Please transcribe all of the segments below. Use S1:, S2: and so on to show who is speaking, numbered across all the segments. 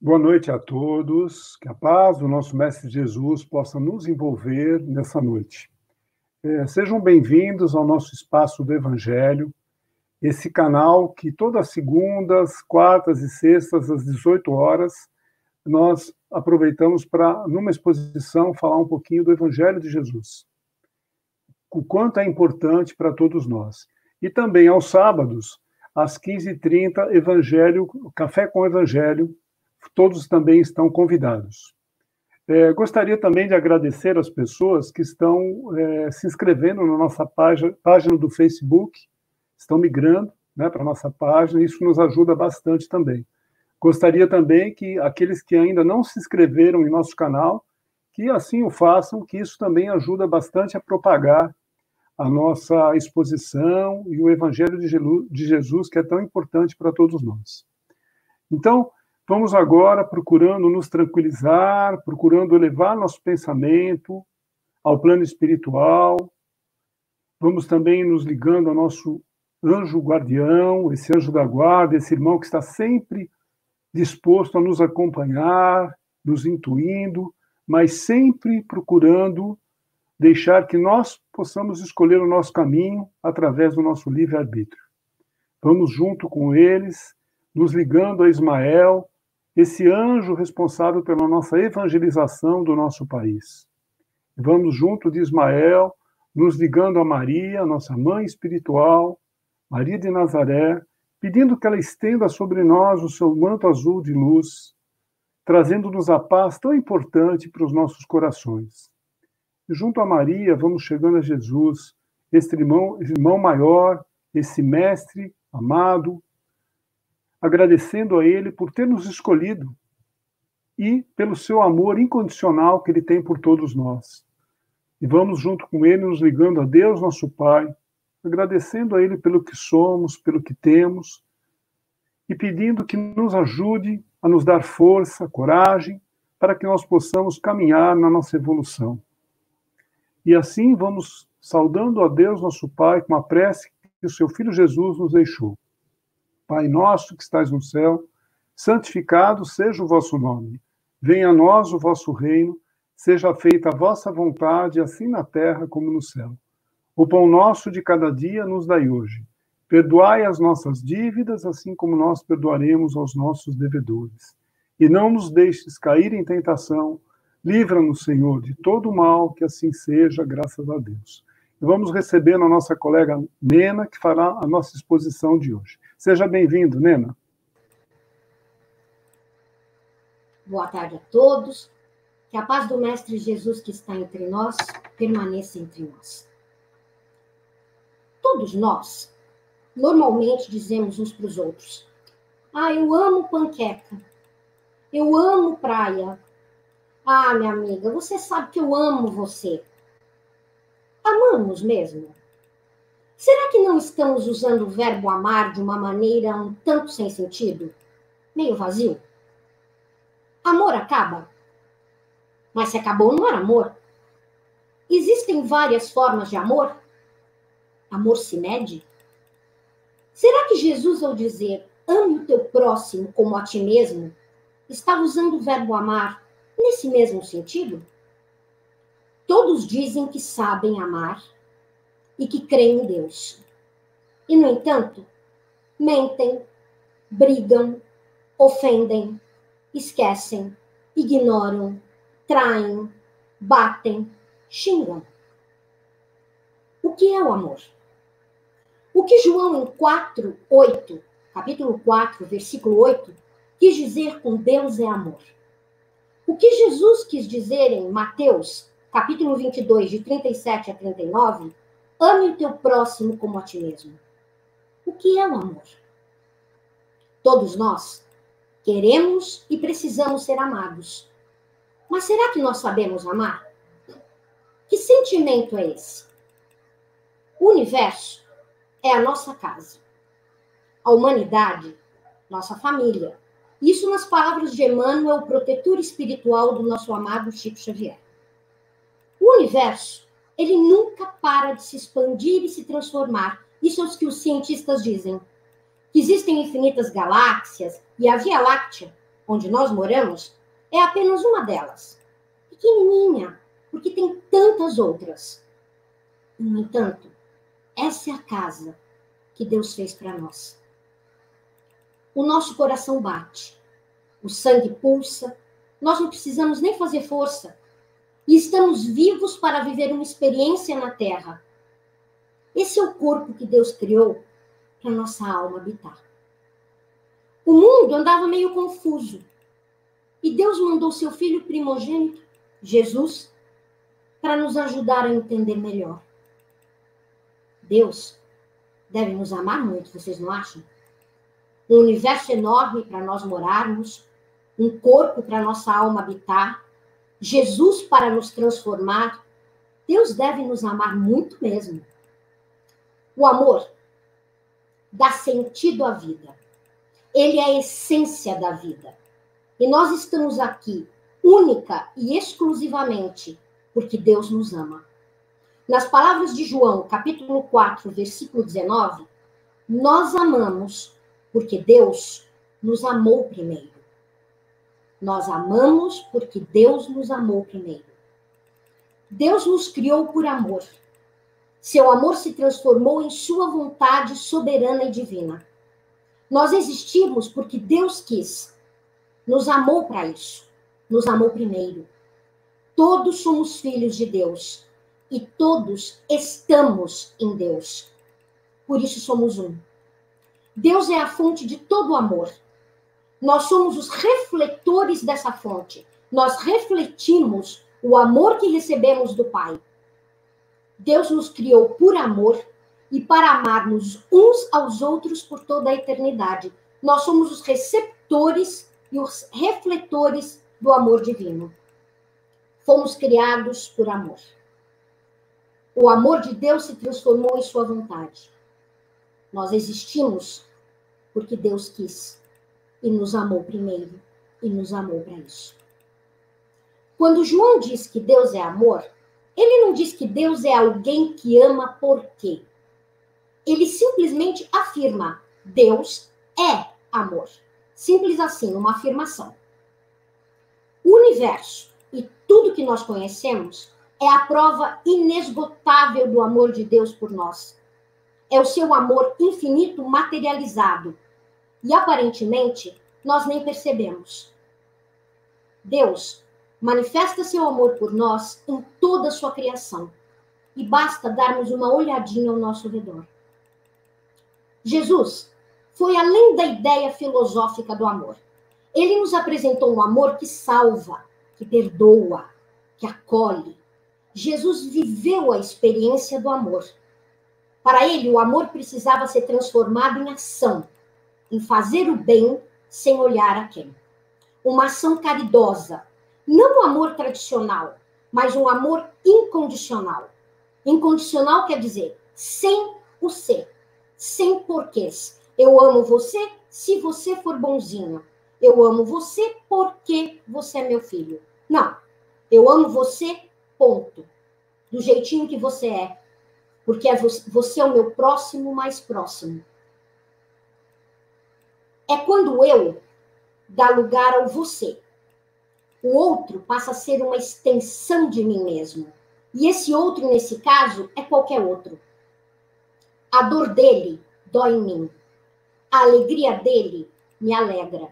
S1: Boa noite a todos. Que a paz do nosso Mestre Jesus possa nos envolver nessa noite. É, sejam bem-vindos ao nosso espaço do Evangelho, esse canal que todas as segundas, quartas e sextas, às 18 horas, nós aproveitamos para, numa exposição, falar um pouquinho do Evangelho de Jesus. O quanto é importante para todos nós. E também aos sábados, às 15h30, Evangelho, Café com Evangelho, todos também estão convidados. É, gostaria também de agradecer as pessoas que estão é, se inscrevendo na nossa página, página do Facebook, estão migrando né, para a nossa página, isso nos ajuda bastante também. Gostaria também que aqueles que ainda não se inscreveram em nosso canal, que assim o façam, que isso também ajuda bastante a propagar a nossa exposição e o Evangelho de Jesus, que é tão importante para todos nós. Então, vamos agora procurando nos tranquilizar, procurando elevar nosso pensamento ao plano espiritual. Vamos também nos ligando ao nosso anjo guardião, esse anjo da guarda, esse irmão que está sempre disposto a nos acompanhar, nos intuindo, mas sempre procurando deixar que nós possamos escolher o nosso caminho através do nosso livre-arbítrio. Vamos junto com eles, nos ligando a Ismael, esse anjo responsável pela nossa evangelização do nosso país. Vamos junto de Ismael, nos ligando a Maria, nossa mãe espiritual, Maria de Nazaré, pedindo que ela estenda sobre nós o seu manto azul de luz, trazendo-nos a paz tão importante para os nossos corações. E junto a Maria, vamos chegando a Jesus, esse irmão, irmão maior, esse mestre amado, agradecendo a Ele por ter nos escolhido e pelo seu amor incondicional que Ele tem por todos nós. E vamos junto com Ele nos ligando a Deus, nosso Pai, agradecendo a Ele pelo que somos, pelo que temos, e pedindo que nos ajude a nos dar força, coragem, para que nós possamos caminhar na nossa evolução. E assim vamos saudando a Deus, nosso Pai, com a prece que o seu Filho Jesus nos deixou. Pai nosso que estais no céu, santificado seja o vosso nome. Venha a nós o vosso reino, seja feita a vossa vontade, assim na terra como no céu. O pão nosso de cada dia nos dai hoje. Perdoai as nossas dívidas, assim como nós perdoaremos aos nossos devedores. E não nos deixes cair em tentação. Livra-nos, Senhor, de todo mal, que assim seja, graças a Deus. E vamos receber a nossa colega Nena, que fará a nossa exposição de hoje. Seja bem-vindo, Nena.
S2: Boa tarde a todos. Que a paz do Mestre Jesus que está entre nós permaneça entre nós. Todos nós, normalmente dizemos uns para os outros: Ah, eu amo panqueca. Eu amo praia. Ah, minha amiga, você sabe que eu amo você. Amamos mesmo? Será que não estamos usando o verbo amar de uma maneira um tanto sem sentido? Meio vazio? Amor acaba? Mas se acabou, não era amor. Existem várias formas de amor? amor se mede? Será que Jesus, ao dizer ame o teu próximo como a ti mesmo, estava usando o verbo amar nesse mesmo sentido? Todos dizem que sabem amar e que creem em Deus. E, no entanto, mentem, brigam, ofendem, esquecem, ignoram, traem, batem, xingam. O que é o amor? O que João, em 4, 8, capítulo 4, versículo 8, quis dizer com Deus é amor? O que Jesus quis dizer em Mateus, capítulo 22, de 37 a 39, ame o teu próximo como a ti mesmo? O que é o amor? Todos nós queremos e precisamos ser amados. Mas será que nós sabemos amar? Que sentimento é esse? O universo é a nossa casa. A humanidade, nossa família. Isso nas palavras de Emmanuel, protetor espiritual do nosso amado Chico Xavier. O universo, ele nunca para de se expandir e se transformar. Isso é o que os cientistas dizem. Existem infinitas galáxias e a Via Láctea, onde nós moramos, é apenas uma delas. Pequenininha, porque tem tantas outras. No entanto, essa é a casa que Deus fez para nós. O nosso coração bate, o sangue pulsa, nós não precisamos nem fazer força. E estamos vivos para viver uma experiência na terra. Esse é o corpo que Deus criou para nossa alma habitar. O mundo andava meio confuso. E Deus mandou seu filho primogênito, Jesus, para nos ajudar a entender melhor. Deus deve nos amar muito, vocês não acham? Um universo enorme para nós morarmos, um corpo para nossa alma habitar, Jesus para nos transformar. Deus deve nos amar muito mesmo. O amor dá sentido à vida. Ele é a essência da vida. E nós estamos aqui única e exclusivamente porque Deus nos ama. Nas palavras de João, capítulo 4, versículo 19, nós amamos porque Deus nos amou primeiro. Nós amamos porque Deus nos amou primeiro. Deus nos criou por amor. Seu amor se transformou em sua vontade soberana e divina. Nós existimos porque Deus quis. Nos amou para isso. Nos amou primeiro. Todos somos filhos de Deus e todos estamos em Deus. Por isso somos um. Deus é a fonte de todo o amor. Nós somos os refletores dessa fonte. Nós refletimos o amor que recebemos do Pai. Deus nos criou por amor e para amarmos uns aos outros por toda a eternidade. Nós somos os receptores e os refletores do amor divino. Fomos criados por amor. O amor de Deus se transformou em sua vontade. Nós existimos porque Deus quis e nos amou primeiro e nos amou para isso. Quando João diz que Deus é amor, ele não diz que Deus é alguém que ama por quê. Ele simplesmente afirma: Deus é amor. Simples assim, uma afirmação. O universo e tudo que nós conhecemos é a prova inesgotável do amor de Deus por nós. É o seu amor infinito materializado, e aparentemente nós nem percebemos. Deus manifesta seu amor por nós em toda a sua criação e basta darmos uma olhadinha ao nosso redor. Jesus foi além da ideia filosófica do amor. Ele nos apresentou um amor que salva, que perdoa, que acolhe. Jesus viveu a experiência do amor. Para ele, o amor precisava ser transformado em ação, em fazer o bem sem olhar a quem. Uma ação caridosa, não o amor tradicional, mas um amor incondicional. Incondicional quer dizer sem o ser, sem porquês. Eu amo você se você for bonzinho. Eu amo você porque você é meu filho. Não. Eu amo você, ponto. Do jeitinho que você é. Porque é você é o meu próximo mais próximo é quando eu dá lugar ao você. O outro passa a ser uma extensão de mim mesmo. E esse outro, nesse caso, é qualquer outro. A dor dele dói em mim. A alegria dele me alegra.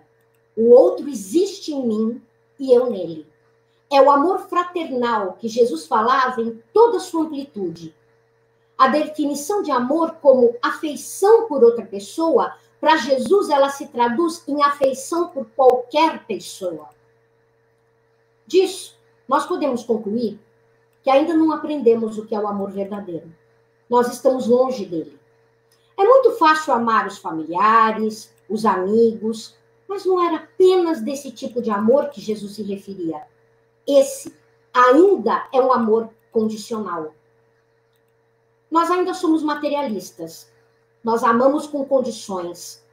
S2: O outro existe em mim e eu nele. É o amor fraternal que Jesus falava em toda a sua amplitude. A definição de amor como afeição por outra pessoa para Jesus, ela se traduz em afeição por qualquer pessoa. Disso, nós podemos concluir que ainda não aprendemos o que é o amor verdadeiro. Nós estamos longe dele. É muito fácil amar os familiares, os amigos, mas não era apenas desse tipo de amor que Jesus se referia. Esse ainda é um amor condicional. Nós ainda somos materialistas. Nós amamos com condições.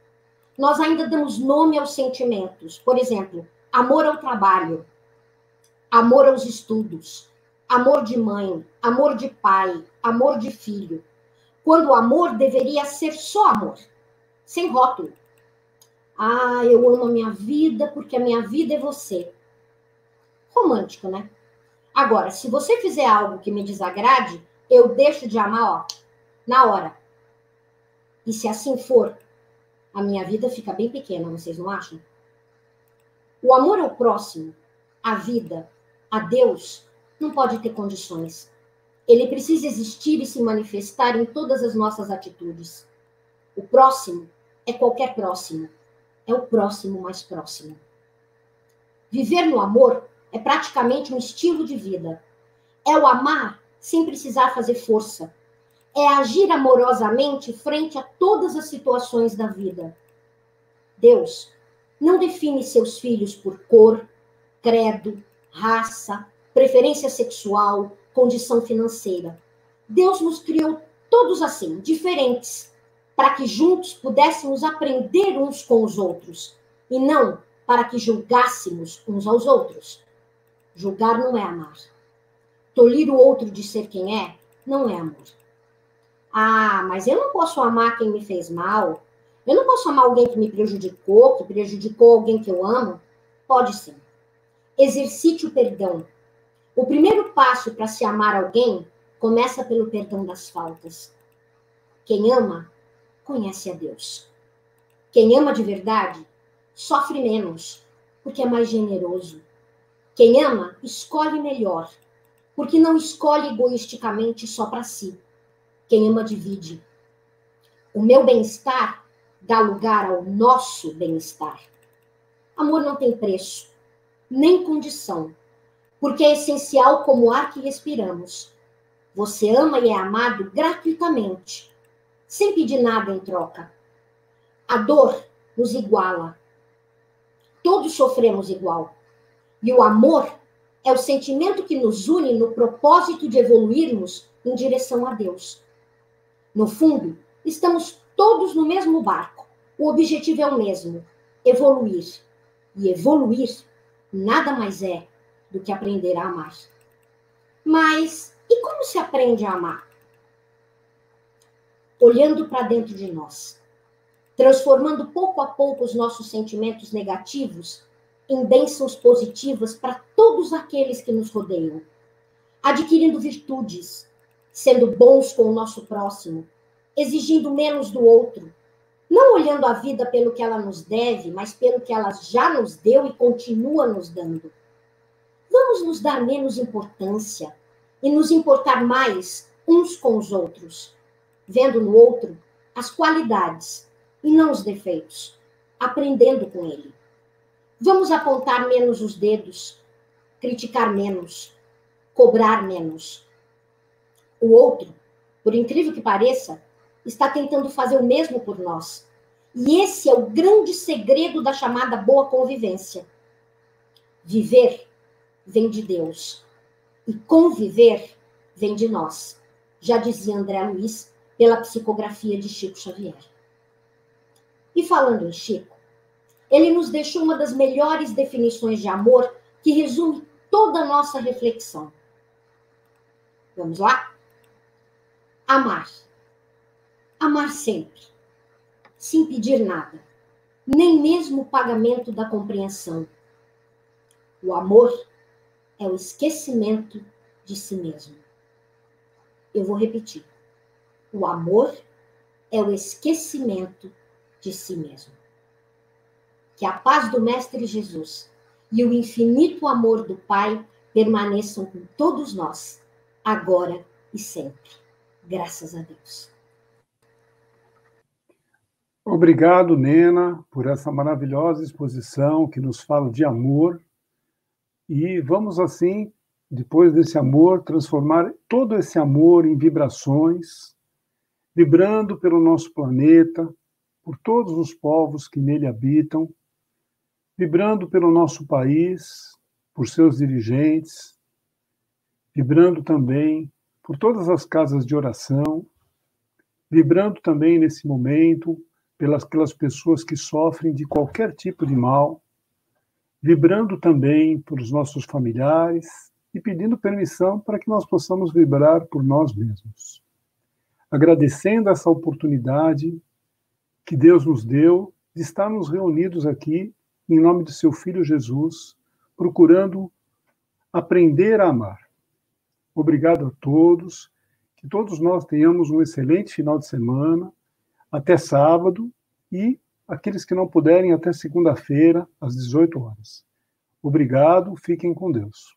S2: Nós ainda damos nome aos sentimentos. Por exemplo, amor ao trabalho, amor aos estudos, amor de mãe, amor de pai, amor de filho. Quando o amor deveria ser só amor, sem rótulo. Ah, eu amo a minha vida porque a minha vida é você. Romântico, né? Agora, se você fizer algo que me desagrade, eu deixo de amar, ó, na hora. E se assim for, a minha vida fica bem pequena, vocês não acham? O amor ao próximo, à vida, a Deus, não pode ter condições. Ele precisa existir e se manifestar em todas as nossas atitudes. O próximo é qualquer próximo. É o próximo mais próximo. Viver no amor é praticamente um estilo de vida. É o amar sem precisar fazer força. É agir amorosamente frente a todas as situações da vida. Deus não define seus filhos por cor, credo, raça, preferência sexual, condição financeira. Deus nos criou todos assim, diferentes, para que juntos pudéssemos aprender uns com os outros e não para que julgássemos uns aos outros. Julgar não é amar. Tolir o outro de ser quem é não é amor. Ah, mas eu não posso amar quem me fez mal. Eu não posso amar alguém que me prejudicou, que prejudicou alguém que eu amo. Pode sim. Exercite o perdão o primeiro passo para se amar alguém começa pelo perdão das faltas. Quem ama, conhece a Deus. Quem ama de verdade, sofre menos, porque é mais generoso. Quem ama, escolhe melhor, porque não escolhe egoisticamente só para si. Quem ama, divide. O meu bem-estar dá lugar ao nosso bem-estar. Amor não tem preço, nem condição porque é essencial como o ar que respiramos. Você ama e é amado gratuitamente, sem pedir nada em troca. A dor nos iguala. Todos sofremos igual. E o amor é o sentimento que nos une no propósito de evoluirmos em direção a Deus. No fundo, estamos todos no mesmo barco. O objetivo é o mesmo: evoluir. E evoluir nada mais é do que aprender a amar. Mas e como se aprende a amar? Olhando para dentro de nós, transformando pouco a pouco os nossos sentimentos negativos em bênçãos positivas para todos aqueles que nos rodeiam, adquirindo virtudes, sendo bons com o nosso próximo, exigindo menos do outro, não olhando a vida pelo que ela nos deve, mas pelo que ela já nos deu e continua nos dando vamos nos dar menos importância e nos importar mais uns com os outros, vendo no outro as qualidades e não os defeitos, aprendendo com ele. Vamos apontar menos os dedos, criticar menos, cobrar menos. O outro, por incrível que pareça, está tentando fazer o mesmo por nós. E esse é o grande segredo da chamada boa convivência. Viver vem de Deus. E conviver vem de nós. Já dizia André Luiz pela psicografia de Chico Xavier. E falando em Chico, ele nos deixou uma das melhores definições de amor que resume toda a nossa reflexão. Vamos lá? Amar. Amar sempre, sem pedir nada, nem mesmo o pagamento da compreensão. O amor é o esquecimento de si mesmo. Eu vou repetir. O amor é o esquecimento de si mesmo. Que a paz do Mestre Jesus e o infinito amor do Pai permaneçam com todos nós, agora e sempre. Graças a Deus.
S1: Obrigado, Nena, por essa maravilhosa exposição que nos fala de amor e vamos assim, depois desse amor, transformar todo esse amor em vibrações, vibrando pelo nosso planeta, por todos os povos que nele habitam, vibrando pelo nosso país, por seus dirigentes, vibrando também por todas as casas de oração, vibrando também nesse momento pelas aquelas pessoas que sofrem de qualquer tipo de mal, vibrando também por os nossos familiares e pedindo permissão para que nós possamos vibrar por nós mesmos. Agradecendo essa oportunidade que Deus nos deu de estarmos reunidos aqui em nome de seu Filho Jesus, procurando aprender a amar. Obrigado a todos, que todos nós tenhamos um excelente final de semana, até sábado e aqueles que não puderem até segunda-feira, às 18 horas. Obrigado, fiquem com Deus.